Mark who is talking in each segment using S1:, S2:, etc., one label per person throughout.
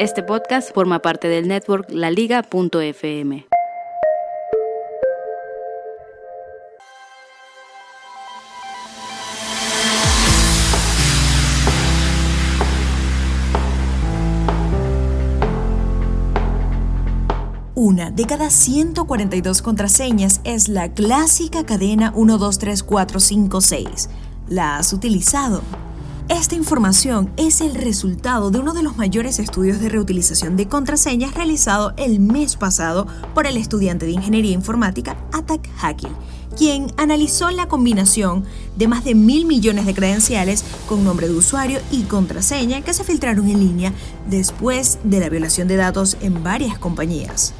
S1: Este podcast forma parte del network laliga.fm.
S2: Una de cada 142 contraseñas es la clásica cadena 123456. ¿La has utilizado? Esta información es el resultado de uno de los mayores estudios de reutilización de contraseñas realizado el mes pasado por el estudiante de Ingeniería Informática Atak Hakil, quien analizó la combinación de más de mil millones de credenciales con nombre de usuario y contraseña que se filtraron en línea después de la violación de datos en varias compañías.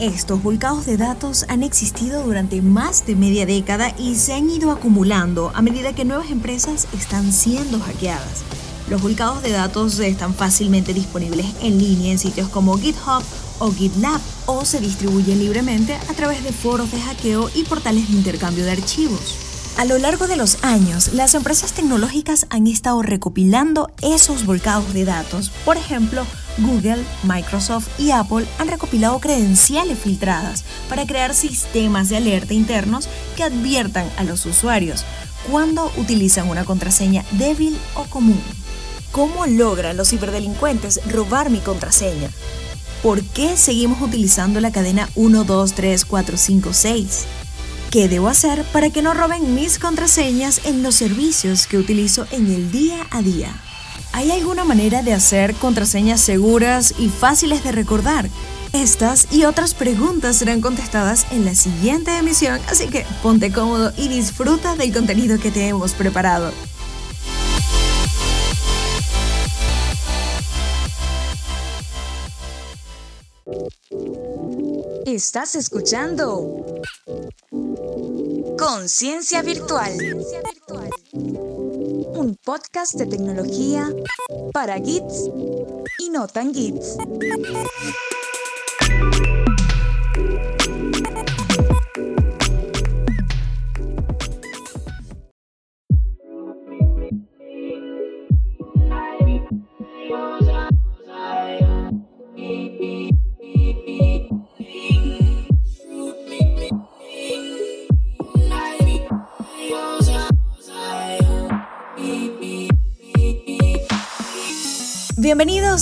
S2: Estos volcados de datos han existido durante más de media década y se han ido acumulando a medida que nuevas empresas están siendo hackeadas. Los volcados de datos están fácilmente disponibles en línea en sitios como GitHub o GitLab o se distribuyen libremente a través de foros de hackeo y portales de intercambio de archivos. A lo largo de los años, las empresas tecnológicas han estado recopilando esos volcados de datos. Por ejemplo, Google, Microsoft y Apple han recopilado credenciales filtradas para crear sistemas de alerta internos que adviertan a los usuarios cuando utilizan una contraseña débil o común. ¿Cómo logran los ciberdelincuentes robar mi contraseña? ¿Por qué seguimos utilizando la cadena 1, 2, 3, 4, 5, 6? ¿Qué debo hacer para que no roben mis contraseñas en los servicios que utilizo en el día a día? ¿Hay alguna manera de hacer contraseñas seguras y fáciles de recordar? Estas y otras preguntas serán contestadas en la siguiente emisión, así que ponte cómodo y disfruta del contenido que te hemos preparado. Estás escuchando Conciencia Virtual un podcast de tecnología para Gits y no tan Gits.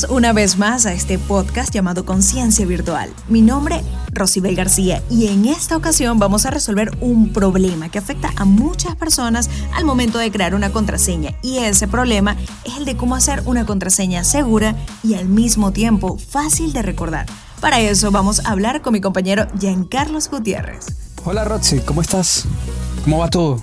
S2: Una vez más a este podcast llamado Conciencia Virtual. Mi nombre, Rosibel García, y en esta ocasión vamos a resolver un problema que afecta a muchas personas al momento de crear una contraseña. Y ese problema es el de cómo hacer una contraseña segura y al mismo tiempo fácil de recordar. Para eso vamos a hablar con mi compañero Giancarlos Gutiérrez.
S3: Hola Roxy, ¿cómo estás? ¿Cómo va todo?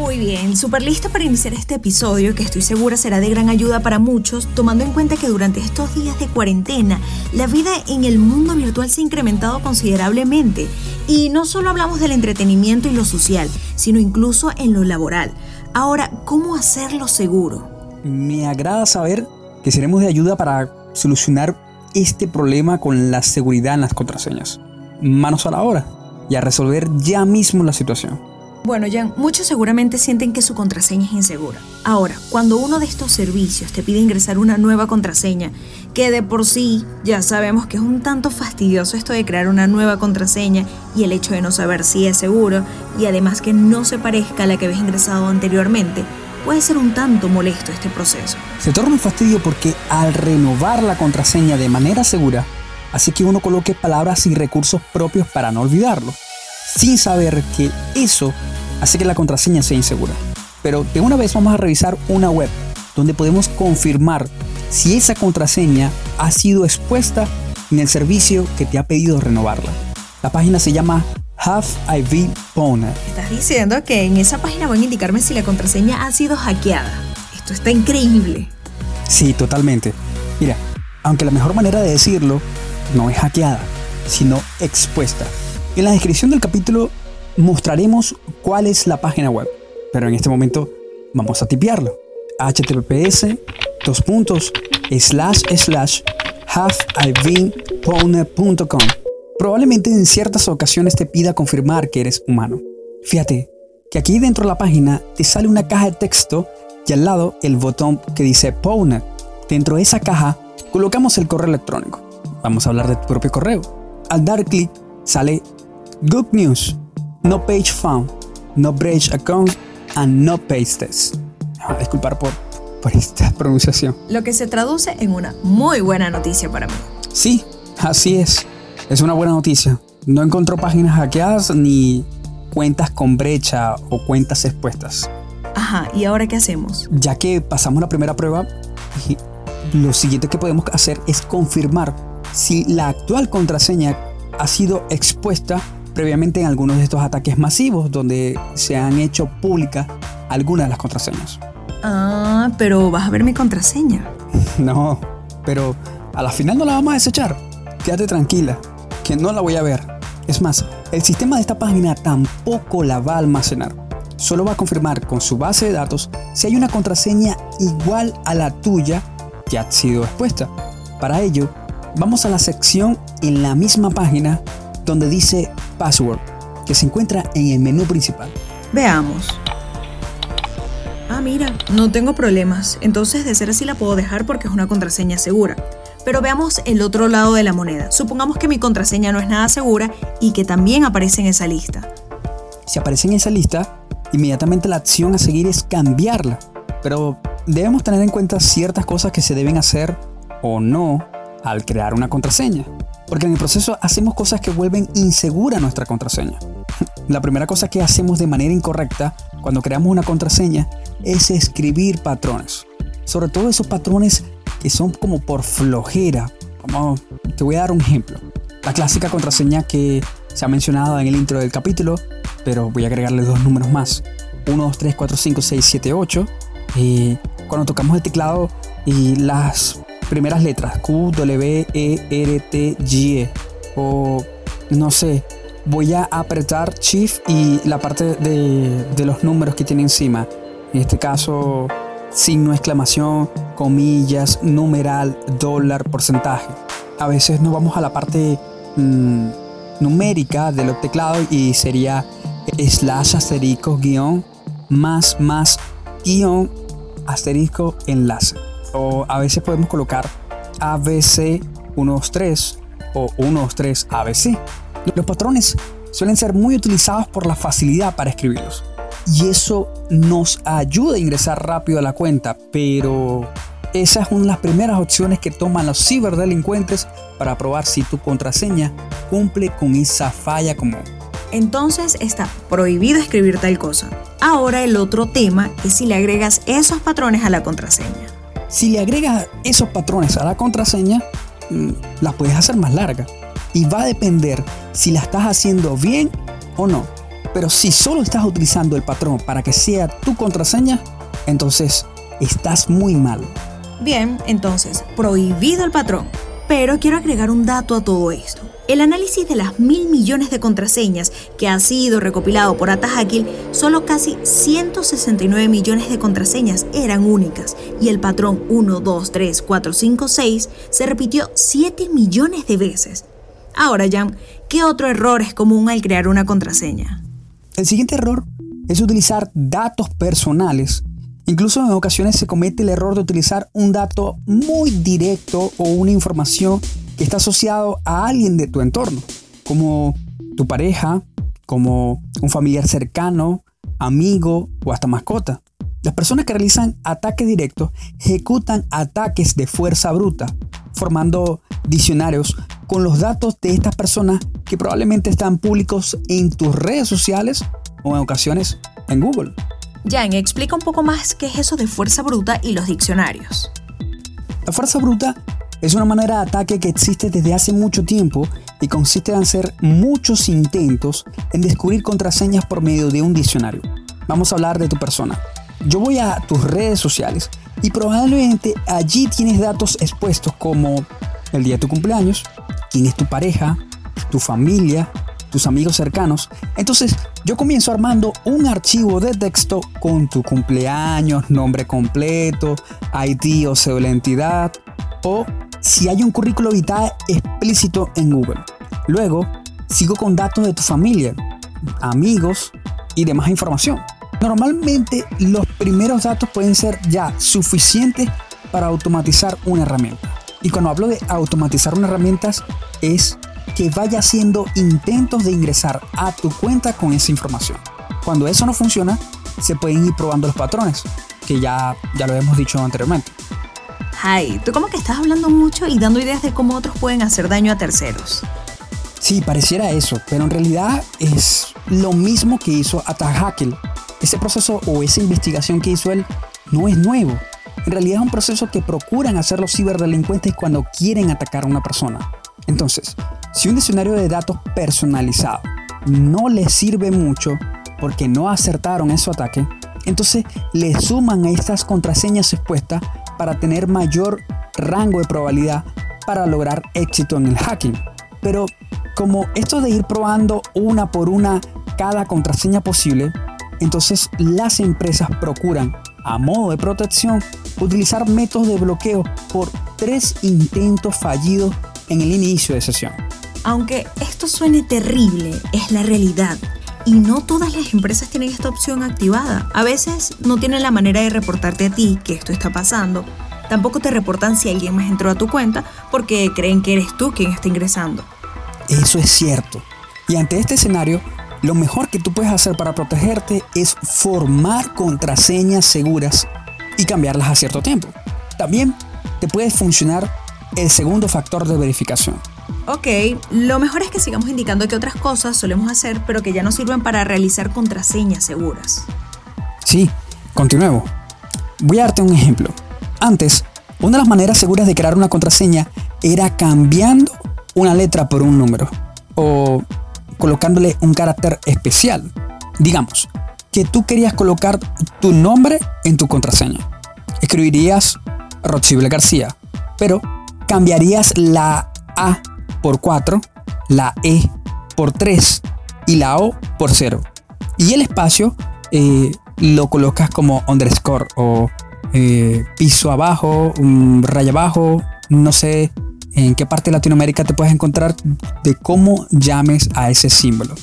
S2: Muy bien, súper listo para iniciar este episodio que estoy segura será de gran ayuda para muchos, tomando en cuenta que durante estos días de cuarentena la vida en el mundo virtual se ha incrementado considerablemente. Y no solo hablamos del entretenimiento y lo social, sino incluso en lo laboral. Ahora, ¿cómo hacerlo seguro?
S3: Me agrada saber que seremos de ayuda para solucionar este problema con la seguridad en las contraseñas. Manos a la obra y a resolver ya mismo la situación.
S2: Bueno, Jan, muchos seguramente sienten que su contraseña es insegura. Ahora, cuando uno de estos servicios te pide ingresar una nueva contraseña, que de por sí ya sabemos que es un tanto fastidioso esto de crear una nueva contraseña y el hecho de no saber si es seguro y además que no se parezca a la que habías ingresado anteriormente, puede ser un tanto molesto este proceso.
S3: Se torna un fastidio porque al renovar la contraseña de manera segura, hace que uno coloque palabras y recursos propios para no olvidarlo sin saber que eso hace que la contraseña sea insegura. Pero de una vez vamos a revisar una web donde podemos confirmar si esa contraseña ha sido expuesta en el servicio que te ha pedido renovarla. La página se llama Have IV Pwned.
S2: Estás diciendo que en esa página van a indicarme si la contraseña ha sido hackeada. Esto está increíble.
S3: Sí, totalmente. Mira, aunque la mejor manera de decirlo no es hackeada, sino expuesta. En la descripción del capítulo mostraremos cuál es la página web, pero en este momento vamos a tipearlo. https dos Probablemente en ciertas ocasiones te pida confirmar que eres humano. Fíjate que aquí dentro de la página te sale una caja de texto y al lado el botón que dice Pwned. Dentro de esa caja colocamos el correo electrónico. Vamos a hablar de tu propio correo. Al dar clic sale Good News, No Page Found, No Breach Account and No Pastes. Ah, disculpar por, por esta pronunciación.
S2: Lo que se traduce en una muy buena noticia para mí.
S3: Sí, así es. Es una buena noticia. No encontró páginas hackeadas ni cuentas con brecha o cuentas expuestas.
S2: Ajá, ¿y ahora qué hacemos?
S3: Ya que pasamos la primera prueba, lo siguiente que podemos hacer es confirmar si la actual contraseña ha sido expuesta previamente en algunos de estos ataques masivos donde se han hecho públicas algunas de las contraseñas.
S2: Ah, pero vas a ver mi contraseña.
S3: No, pero a la final no la vamos a desechar. Quédate tranquila, que no la voy a ver. Es más, el sistema de esta página tampoco la va a almacenar. Solo va a confirmar con su base de datos si hay una contraseña igual a la tuya que ha sido expuesta. Para ello, vamos a la sección en la misma página donde dice Password, que se encuentra en el menú principal.
S2: Veamos. Ah, mira, no tengo problemas. Entonces, de ser así, la puedo dejar porque es una contraseña segura. Pero veamos el otro lado de la moneda. Supongamos que mi contraseña no es nada segura y que también aparece en esa lista.
S3: Si aparece en esa lista, inmediatamente la acción a seguir es cambiarla. Pero debemos tener en cuenta ciertas cosas que se deben hacer o no al crear una contraseña. Porque en el proceso hacemos cosas que vuelven insegura nuestra contraseña. La primera cosa que hacemos de manera incorrecta cuando creamos una contraseña es escribir patrones. Sobre todo esos patrones que son como por flojera. Como, te voy a dar un ejemplo. La clásica contraseña que se ha mencionado en el intro del capítulo, pero voy a agregarle dos números más. 1, 2, 3, 4, 5, 6, 7, 8. Y cuando tocamos el teclado y las primeras letras, Q, W, E, R, T, G, E, o no sé, voy a apretar Shift y la parte de, de los números que tiene encima. En este caso, signo exclamación, comillas, numeral, dólar, porcentaje. A veces nos vamos a la parte mmm, numérica del teclado y sería slash asterisco guion más más guion asterisco enlace. O a veces podemos colocar ABC 123 o 123 ABC. Los patrones suelen ser muy utilizados por la facilidad para escribirlos. Y eso nos ayuda a ingresar rápido a la cuenta, pero esa es una de las primeras opciones que toman los ciberdelincuentes para probar si tu contraseña cumple con esa falla común.
S2: Entonces está prohibido escribir tal cosa. Ahora el otro tema es si le agregas esos patrones a la contraseña.
S3: Si le agregas esos patrones a la contraseña, mm, la puedes hacer más larga. Y va a depender si la estás haciendo bien o no. Pero si solo estás utilizando el patrón para que sea tu contraseña, entonces estás muy mal.
S2: Bien, entonces, prohibido el patrón. Pero quiero agregar un dato a todo esto. El análisis de las mil millones de contraseñas que ha sido recopilado por Atajakil, solo casi 169 millones de contraseñas eran únicas y el patrón 1, 2, 3, 4, 5, 6 se repitió 7 millones de veces. Ahora, Jan, ¿qué otro error es común al crear una contraseña?
S3: El siguiente error es utilizar datos personales. Incluso en ocasiones se comete el error de utilizar un dato muy directo o una información que está asociado a alguien de tu entorno, como tu pareja, como un familiar cercano, amigo o hasta mascota. Las personas que realizan ataques directos ejecutan ataques de fuerza bruta, formando diccionarios con los datos de estas personas que probablemente están públicos en tus redes sociales o en ocasiones en Google.
S2: Jan, explica un poco más qué es eso de fuerza bruta y los diccionarios.
S3: La fuerza bruta es una manera de ataque que existe desde hace mucho tiempo y consiste en hacer muchos intentos en descubrir contraseñas por medio de un diccionario. Vamos a hablar de tu persona. Yo voy a tus redes sociales y probablemente allí tienes datos expuestos como el día de tu cumpleaños, quién es tu pareja, tu familia, tus amigos cercanos. Entonces yo comienzo armando un archivo de texto con tu cumpleaños, nombre completo, ID o pseudo entidad o si hay un currículo vitae explícito en Google. Luego sigo con datos de tu familia, amigos y demás información. Normalmente los primeros datos pueden ser ya suficientes para automatizar una herramienta. Y cuando hablo de automatizar una herramienta es que vaya haciendo intentos de ingresar a tu cuenta con esa información. Cuando eso no funciona, se pueden ir probando los patrones, que ya, ya lo hemos dicho anteriormente.
S2: Ay, tú como que estás hablando mucho y dando ideas de cómo otros pueden hacer daño a terceros.
S3: Sí, pareciera eso, pero en realidad es lo mismo que hizo Hackle. Ese proceso o esa investigación que hizo él no es nuevo. En realidad es un proceso que procuran hacer los ciberdelincuentes cuando quieren atacar a una persona. Entonces, si un diccionario de datos personalizado no les sirve mucho porque no acertaron en su ataque, entonces le suman a estas contraseñas expuestas para tener mayor rango de probabilidad para lograr éxito en el hacking. Pero como esto de ir probando una por una cada contraseña posible, entonces las empresas procuran, a modo de protección, utilizar métodos de bloqueo por tres intentos fallidos en el inicio de sesión.
S2: Aunque esto suene terrible, es la realidad. Y no todas las empresas tienen esta opción activada. A veces no tienen la manera de reportarte a ti que esto está pasando. Tampoco te reportan si alguien más entró a tu cuenta porque creen que eres tú quien está ingresando.
S3: Eso es cierto. Y ante este escenario, lo mejor que tú puedes hacer para protegerte es formar contraseñas seguras y cambiarlas a cierto tiempo. También te puede funcionar el segundo factor de verificación.
S2: Ok, lo mejor es que sigamos indicando que otras cosas solemos hacer, pero que ya no sirven para realizar contraseñas seguras.
S3: Sí, continuemos. Voy a darte un ejemplo. Antes, una de las maneras seguras de crear una contraseña era cambiando una letra por un número o colocándole un carácter especial. Digamos, que tú querías colocar tu nombre en tu contraseña. Escribirías Rochible García, pero cambiarías la A por 4, la E por 3 y la O por 0. Y el espacio eh, lo colocas como underscore o eh, piso abajo, un raya abajo, no sé en qué parte de Latinoamérica te puedes encontrar de cómo llames a ese símbolo.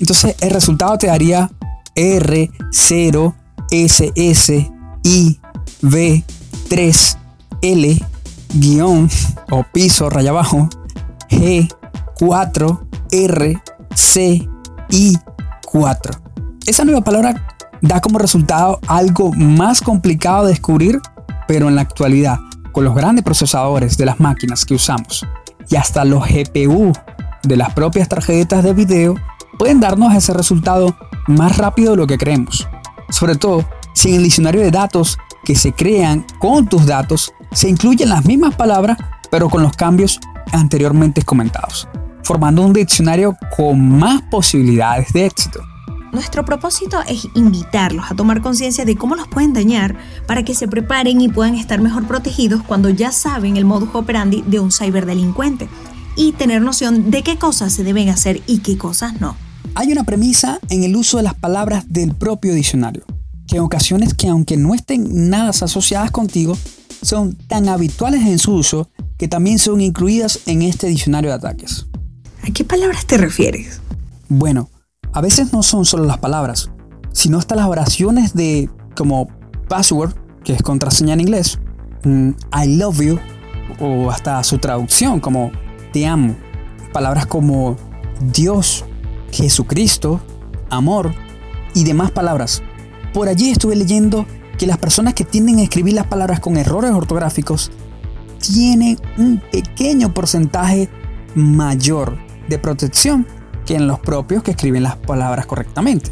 S3: Entonces el resultado te daría R, 0, S, S, I, V, 3, L, guion o piso, raya abajo, G, 4, R, C, I, 4. Esa nueva palabra da como resultado algo más complicado de descubrir, pero en la actualidad, con los grandes procesadores de las máquinas que usamos y hasta los GPU de las propias tarjetas de video, pueden darnos ese resultado más rápido de lo que creemos. Sobre todo si en el diccionario de datos que se crean con tus datos se incluyen las mismas palabras, pero con los cambios anteriormente comentados, formando un diccionario con más posibilidades de éxito.
S2: Nuestro propósito es invitarlos a tomar conciencia de cómo los pueden dañar para que se preparen y puedan estar mejor protegidos cuando ya saben el modus operandi de un ciberdelincuente y tener noción de qué cosas se deben hacer y qué cosas no.
S3: Hay una premisa en el uso de las palabras del propio diccionario, que en ocasiones que aunque no estén nada asociadas contigo, son tan habituales en su uso que también son incluidas en este diccionario de ataques.
S2: ¿A qué palabras te refieres?
S3: Bueno, a veces no son solo las palabras, sino hasta las oraciones de como password, que es contraseña en inglés, mm, I love you, o hasta su traducción como te amo. Palabras como Dios, Jesucristo, amor y demás palabras. Por allí estuve leyendo que las personas que tienden a escribir las palabras con errores ortográficos tienen un pequeño porcentaje mayor de protección que en los propios que escriben las palabras correctamente.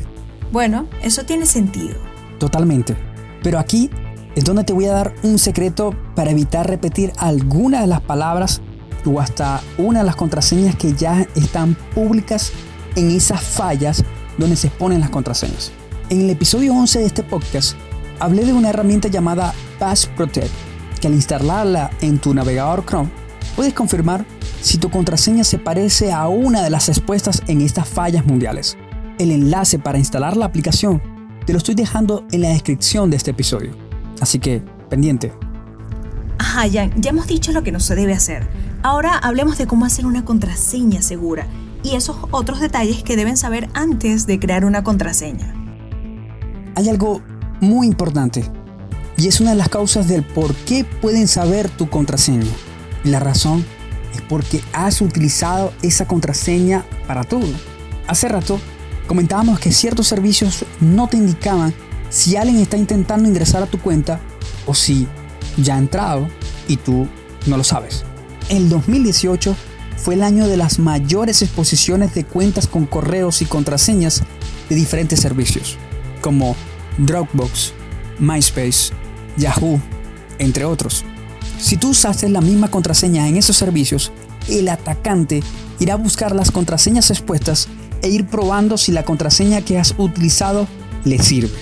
S2: Bueno, eso tiene sentido.
S3: Totalmente. Pero aquí es donde te voy a dar un secreto para evitar repetir alguna de las palabras o hasta una de las contraseñas que ya están públicas en esas fallas donde se exponen las contraseñas. En el episodio 11 de este podcast hablé de una herramienta llamada Pass Protect, que al instalarla en tu navegador Chrome, puedes confirmar si tu contraseña se parece a una de las expuestas en estas fallas mundiales. El enlace para instalar la aplicación te lo estoy dejando en la descripción de este episodio. Así que, pendiente.
S2: Ajá, ya, ya hemos dicho lo que no se debe hacer. Ahora hablemos de cómo hacer una contraseña segura y esos otros detalles que deben saber antes de crear una contraseña.
S3: Hay algo muy importante. Y es una de las causas del por qué pueden saber tu contraseña. Y la razón es porque has utilizado esa contraseña para todo. Hace rato comentábamos que ciertos servicios no te indicaban si alguien está intentando ingresar a tu cuenta o si ya ha entrado y tú no lo sabes. El 2018 fue el año de las mayores exposiciones de cuentas con correos y contraseñas de diferentes servicios, como Dropbox, MySpace, Yahoo, entre otros. Si tú usaste la misma contraseña en esos servicios, el atacante irá a buscar las contraseñas expuestas e ir probando si la contraseña que has utilizado le sirve.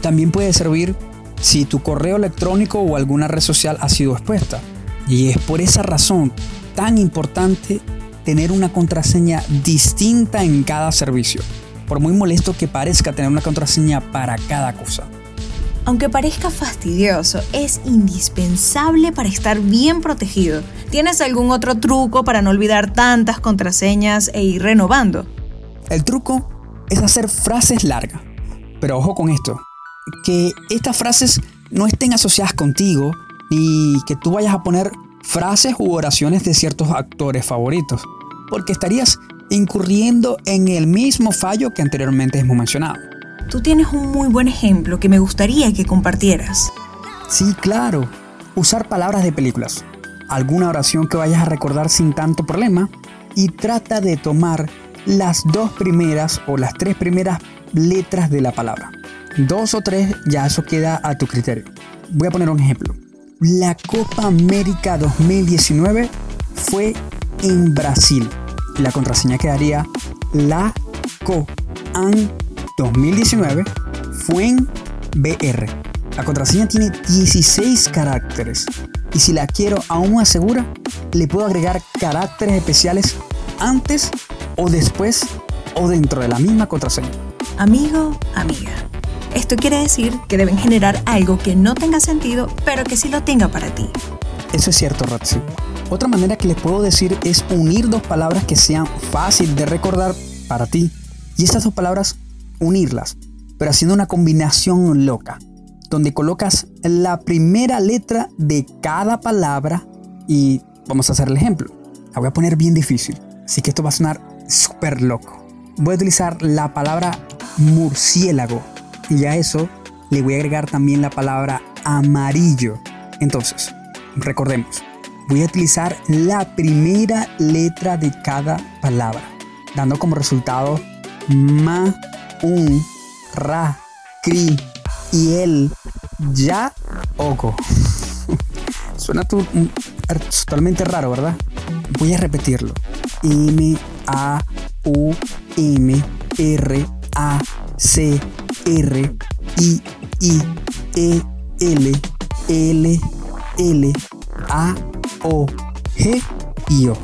S3: También puede servir si tu correo electrónico o alguna red social ha sido expuesta. Y es por esa razón tan importante tener una contraseña distinta en cada servicio, por muy molesto que parezca tener una contraseña para cada cosa.
S2: Aunque parezca fastidioso, es indispensable para estar bien protegido. ¿Tienes algún otro truco para no olvidar tantas contraseñas e ir renovando?
S3: El truco es hacer frases largas. Pero ojo con esto, que estas frases no estén asociadas contigo ni que tú vayas a poner frases u oraciones de ciertos actores favoritos, porque estarías incurriendo en el mismo fallo que anteriormente hemos mencionado.
S2: Tú tienes un muy buen ejemplo que me gustaría que compartieras.
S3: Sí, claro. Usar palabras de películas. Alguna oración que vayas a recordar sin tanto problema y trata de tomar las dos primeras o las tres primeras letras de la palabra. Dos o tres, ya eso queda a tu criterio. Voy a poner un ejemplo. La Copa América 2019 fue en Brasil. La contraseña quedaría la co an 2019 fue en BR. La contraseña tiene 16 caracteres y si la quiero aún más segura, le puedo agregar caracteres especiales antes o después o dentro de la misma contraseña.
S2: Amigo, amiga. Esto quiere decir que deben generar algo que no tenga sentido, pero que sí lo tenga para ti.
S3: Eso es cierto, Ratsi. Otra manera que les puedo decir es unir dos palabras que sean fácil de recordar para ti. Y estas dos palabras unirlas, pero haciendo una combinación loca, donde colocas la primera letra de cada palabra y vamos a hacer el ejemplo. La voy a poner bien difícil, así que esto va a sonar súper loco. Voy a utilizar la palabra murciélago y a eso le voy a agregar también la palabra amarillo. Entonces, recordemos, voy a utilizar la primera letra de cada palabra, dando como resultado ma un, ra, cri y el, ya, oco. Suena totalmente raro, ¿verdad? Voy a repetirlo. M, A, U, M, R, A, C, R, I, I, E, L, L, L, A, O, G y O.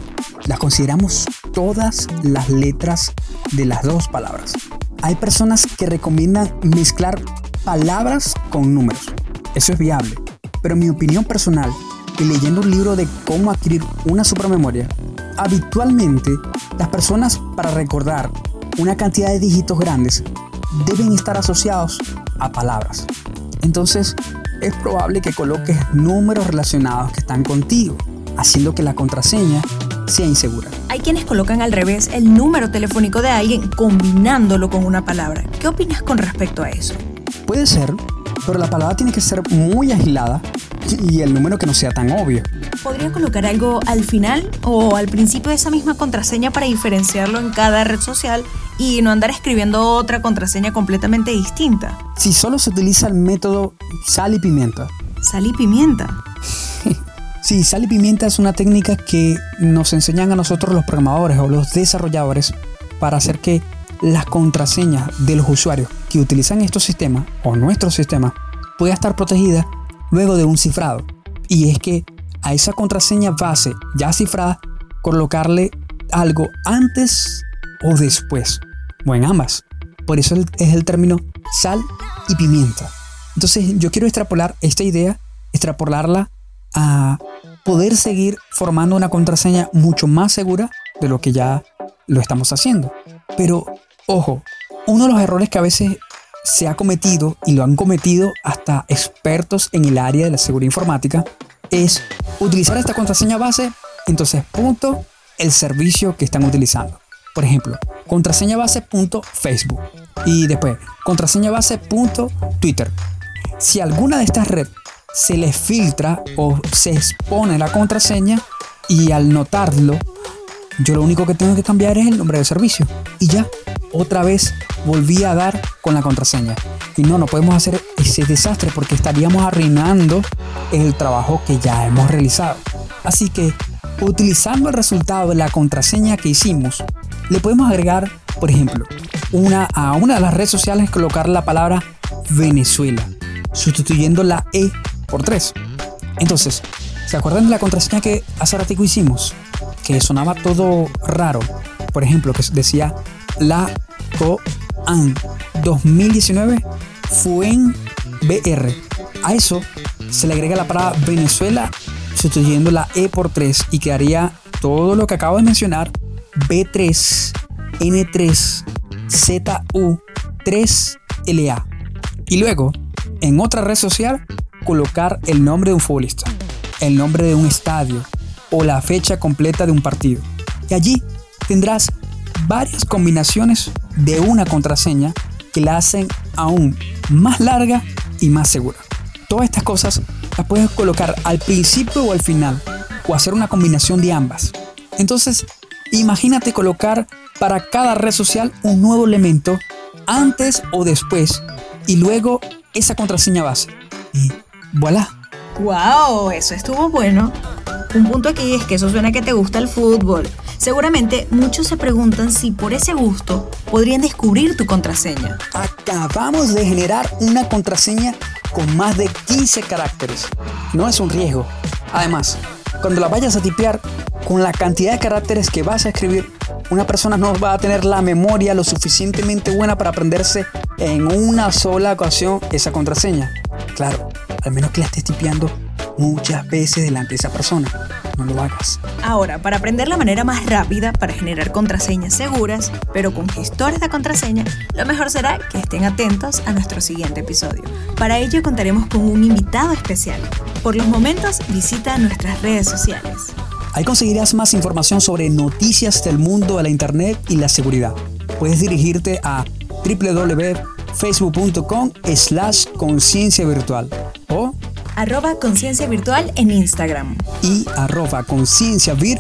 S3: Las consideramos todas las letras de las dos palabras. Hay personas que recomiendan mezclar palabras con números. Eso es viable. Pero mi opinión personal, y leyendo un libro de cómo adquirir una supermemoria, habitualmente las personas para recordar una cantidad de dígitos grandes deben estar asociados a palabras. Entonces, es probable que coloques números relacionados que están contigo, haciendo que la contraseña sea insegura.
S2: Hay quienes colocan al revés el número telefónico de alguien combinándolo con una palabra. ¿Qué opinas con respecto a eso?
S3: Puede ser, pero la palabra tiene que ser muy agilada y el número que no sea tan obvio.
S2: ¿Podría colocar algo al final o al principio de esa misma contraseña para diferenciarlo en cada red social y no andar escribiendo otra contraseña completamente distinta?
S3: Si solo se utiliza el método sal y pimienta.
S2: Sal y pimienta.
S3: Sí, sal y pimienta es una técnica que nos enseñan a nosotros los programadores o los desarrolladores para hacer que las contraseñas de los usuarios que utilizan estos sistemas o nuestro sistema pueda estar protegida luego de un cifrado. Y es que a esa contraseña base ya cifrada colocarle algo antes o después o en ambas. Por eso es el término sal y pimienta. Entonces yo quiero extrapolar esta idea, extrapolarla a poder seguir formando una contraseña mucho más segura de lo que ya lo estamos haciendo. Pero, ojo, uno de los errores que a veces se ha cometido y lo han cometido hasta expertos en el área de la seguridad informática es utilizar esta contraseña base, entonces punto el servicio que están utilizando. Por ejemplo, contraseña base punto Facebook y después contraseña base punto Twitter. Si alguna de estas redes se les filtra o se expone la contraseña y al notarlo, yo lo único que tengo que cambiar es el nombre de servicio y ya, otra vez volví a dar con la contraseña. Y no, no podemos hacer ese desastre porque estaríamos arruinando el trabajo que ya hemos realizado. Así que, utilizando el resultado de la contraseña que hicimos, le podemos agregar, por ejemplo, una, a una de las redes sociales colocar la palabra Venezuela, sustituyendo la E por 3. Entonces, ¿se acuerdan de la contraseña que hace ratico hicimos? Que sonaba todo raro. Por ejemplo, que decía la COAN 2019 FUEN BR. A eso se le agrega la palabra Venezuela sustituyendo la E por 3 y quedaría todo lo que acabo de mencionar B3 N3 ZU 3LA. Y luego, en otra red social, colocar el nombre de un futbolista, el nombre de un estadio o la fecha completa de un partido. Y allí tendrás varias combinaciones de una contraseña que la hacen aún más larga y más segura. Todas estas cosas las puedes colocar al principio o al final, o hacer una combinación de ambas. Entonces, imagínate colocar para cada red social un nuevo elemento antes o después y luego esa contraseña base. Y voilà.
S2: ¡Wow! Eso estuvo bueno. Un punto aquí es que eso suena que te gusta el fútbol. Seguramente muchos se preguntan si por ese gusto podrían descubrir tu contraseña.
S3: Acabamos de generar una contraseña con más de 15 caracteres. No es un riesgo. Además, cuando la vayas a tipear, con la cantidad de caracteres que vas a escribir, una persona no va a tener la memoria lo suficientemente buena para aprenderse en una sola ocasión esa contraseña. Claro, al menos que la estés tipeando muchas veces delante de esa persona. No lo hagas.
S2: Ahora, para aprender la manera más rápida para generar contraseñas seguras, pero con gestores de contraseña, lo mejor será que estén atentos a nuestro siguiente episodio. Para ello contaremos con un invitado especial. Por los momentos, visita nuestras redes sociales.
S3: Ahí conseguirás más información sobre noticias del mundo de la Internet y la seguridad. Puedes dirigirte a www.facebook.com slash conciencia virtual
S2: arroba conciencia virtual en Instagram
S3: y arroba conciencia vir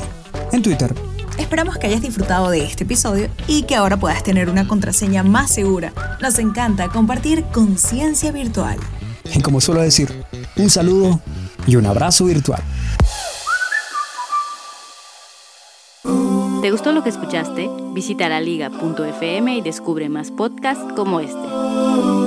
S3: en Twitter.
S2: Esperamos que hayas disfrutado de este episodio y que ahora puedas tener una contraseña más segura. Nos encanta compartir conciencia virtual.
S3: Y como suelo decir, un saludo y un abrazo virtual.
S1: ¿Te gustó lo que escuchaste? Visita la liga.fm y descubre más podcasts como este.